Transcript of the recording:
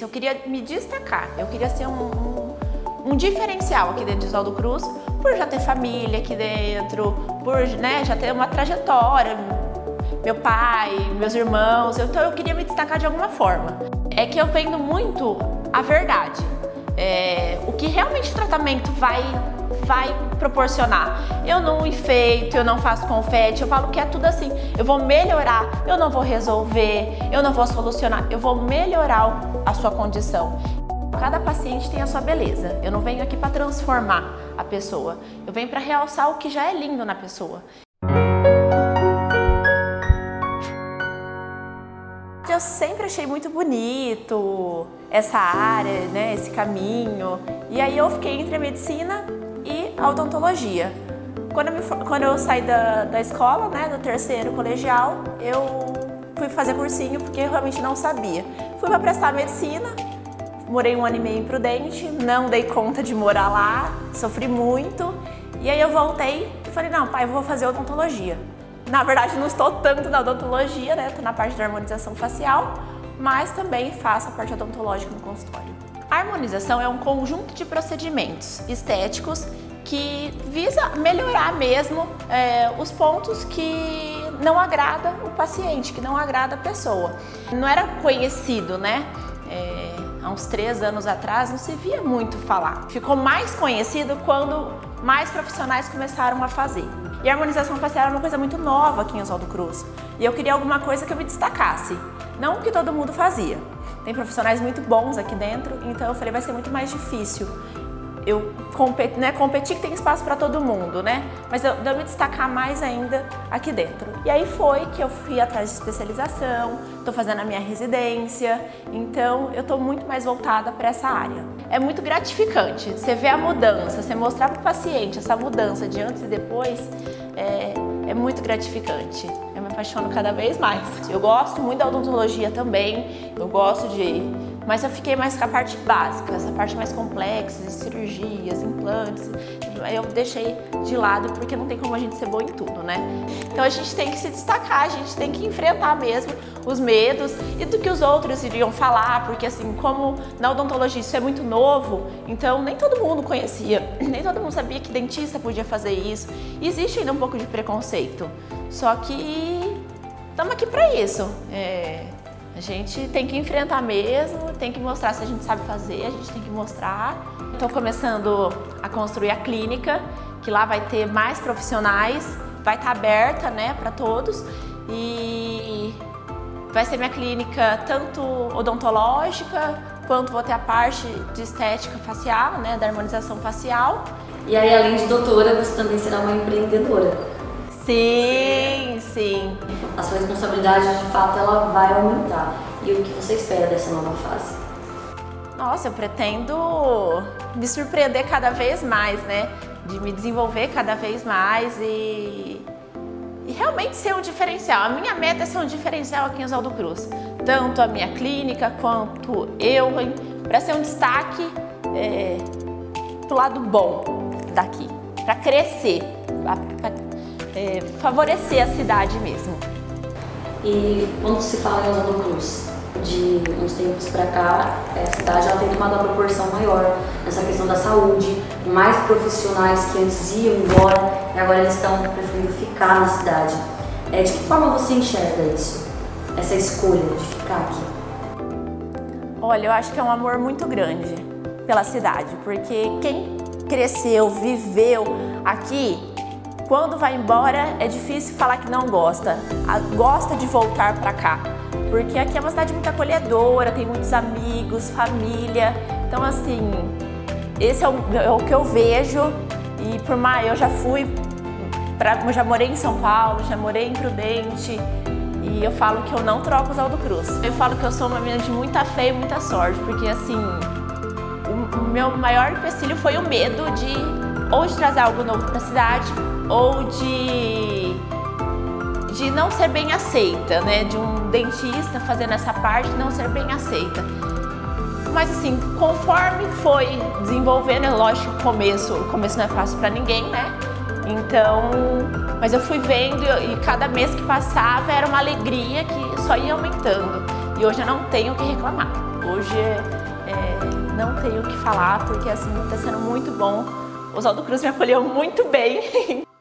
Eu queria me destacar, eu queria ser um, um, um diferencial aqui dentro de Oswaldo Cruz, por já ter família aqui dentro, por né, já ter uma trajetória, meu pai, meus irmãos, então eu queria me destacar de alguma forma. É que eu vendo muito a verdade, é, o que realmente o tratamento vai vai proporcionar. Eu não enfeito, eu não faço confete, eu falo que é tudo assim. Eu vou melhorar, eu não vou resolver, eu não vou solucionar, eu vou melhorar a sua condição. Cada paciente tem a sua beleza. Eu não venho aqui para transformar a pessoa. Eu venho para realçar o que já é lindo na pessoa. Eu sempre achei muito bonito essa área, né, esse caminho. E aí eu fiquei entre a medicina a odontologia. Quando eu, me, quando eu saí da, da escola, né, do terceiro colegial, eu fui fazer cursinho porque eu realmente não sabia. Fui para prestar medicina, morei um ano e meio em Prudente, não dei conta de morar lá, sofri muito. E aí eu voltei e falei, não, pai, eu vou fazer odontologia. Na verdade, não estou tanto na odontologia, né? Estou na parte da harmonização facial, mas também faço a parte odontológica no consultório. A harmonização é um conjunto de procedimentos estéticos que visa melhorar mesmo é, os pontos que não agrada o paciente, que não agrada a pessoa. Não era conhecido, né? É, há uns três anos atrás não se via muito falar. Ficou mais conhecido quando mais profissionais começaram a fazer. E a harmonização facial era uma coisa muito nova aqui em Oswaldo Cruz. E eu queria alguma coisa que eu me destacasse. Não que todo mundo fazia. Tem profissionais muito bons aqui dentro, então eu falei vai ser muito mais difícil eu competi, né, competir que tem espaço para todo mundo, né? Mas eu, eu me destacar mais ainda aqui dentro. E aí foi que eu fui atrás de especialização, estou fazendo a minha residência, então eu estou muito mais voltada para essa área. É muito gratificante. Você vê a mudança, você mostrar para o paciente essa mudança de antes e depois, é, é muito gratificante. Eu me apaixono cada vez mais. Eu gosto muito da odontologia também, eu gosto de mas eu fiquei mais com a parte básica, essa parte mais complexa, cirurgias, implantes. Eu deixei de lado porque não tem como a gente ser bom em tudo, né? Então a gente tem que se destacar, a gente tem que enfrentar mesmo os medos e do que os outros iriam falar, porque assim, como na odontologia isso é muito novo, então nem todo mundo conhecia, nem todo mundo sabia que dentista podia fazer isso. E existe ainda um pouco de preconceito. Só que estamos aqui para isso. É a gente tem que enfrentar mesmo, tem que mostrar se a gente sabe fazer, a gente tem que mostrar. Estou começando a construir a clínica, que lá vai ter mais profissionais, vai estar aberta né, para todos e vai ser minha clínica tanto odontológica quanto vou ter a parte de estética facial, né, da harmonização facial. E aí, além de doutora, você também será uma empreendedora. Sim, sim. A sua responsabilidade, de fato, ela vai aumentar. E o que você espera dessa nova fase? Nossa, eu pretendo me surpreender cada vez mais, né? De me desenvolver cada vez mais e, e realmente ser um diferencial. A minha meta é ser um diferencial aqui em Oswaldo Cruz. Tanto a minha clínica quanto eu, para ser um destaque é, pro lado bom daqui, para crescer, para é, favorecer a cidade mesmo. E quando se fala em Oswaldo Cruz, de uns tempos para cá, a cidade ela tem tomado uma proporção maior nessa questão da saúde, mais profissionais que antes iam embora e agora eles estão preferindo ficar na cidade. É, de que forma você enxerga isso? Essa escolha de ficar aqui? Olha, eu acho que é um amor muito grande pela cidade, porque quem cresceu, viveu aqui, quando vai embora, é difícil falar que não gosta. Gosta de voltar para cá. Porque aqui é uma cidade muito acolhedora, tem muitos amigos, família. Então, assim, esse é o, é o que eu vejo. E por mais, eu já fui, pra, já morei em São Paulo, já morei em Prudente. E eu falo que eu não troco os Aldo Cruz. Eu falo que eu sou uma menina de muita fé e muita sorte, porque assim, o, o meu maior empecilho foi o medo de ou de trazer algo novo para a cidade ou de de não ser bem aceita, né? De um dentista fazendo essa parte não ser bem aceita. Mas assim, conforme foi desenvolvendo, é lógico o começo, o começo não é fácil para ninguém, né? Então, mas eu fui vendo e cada mês que passava era uma alegria que só ia aumentando. E hoje eu não tenho o que reclamar. Hoje é, não tenho o que falar porque assim está sendo muito bom. O Oswaldo Cruz me acolheu muito bem.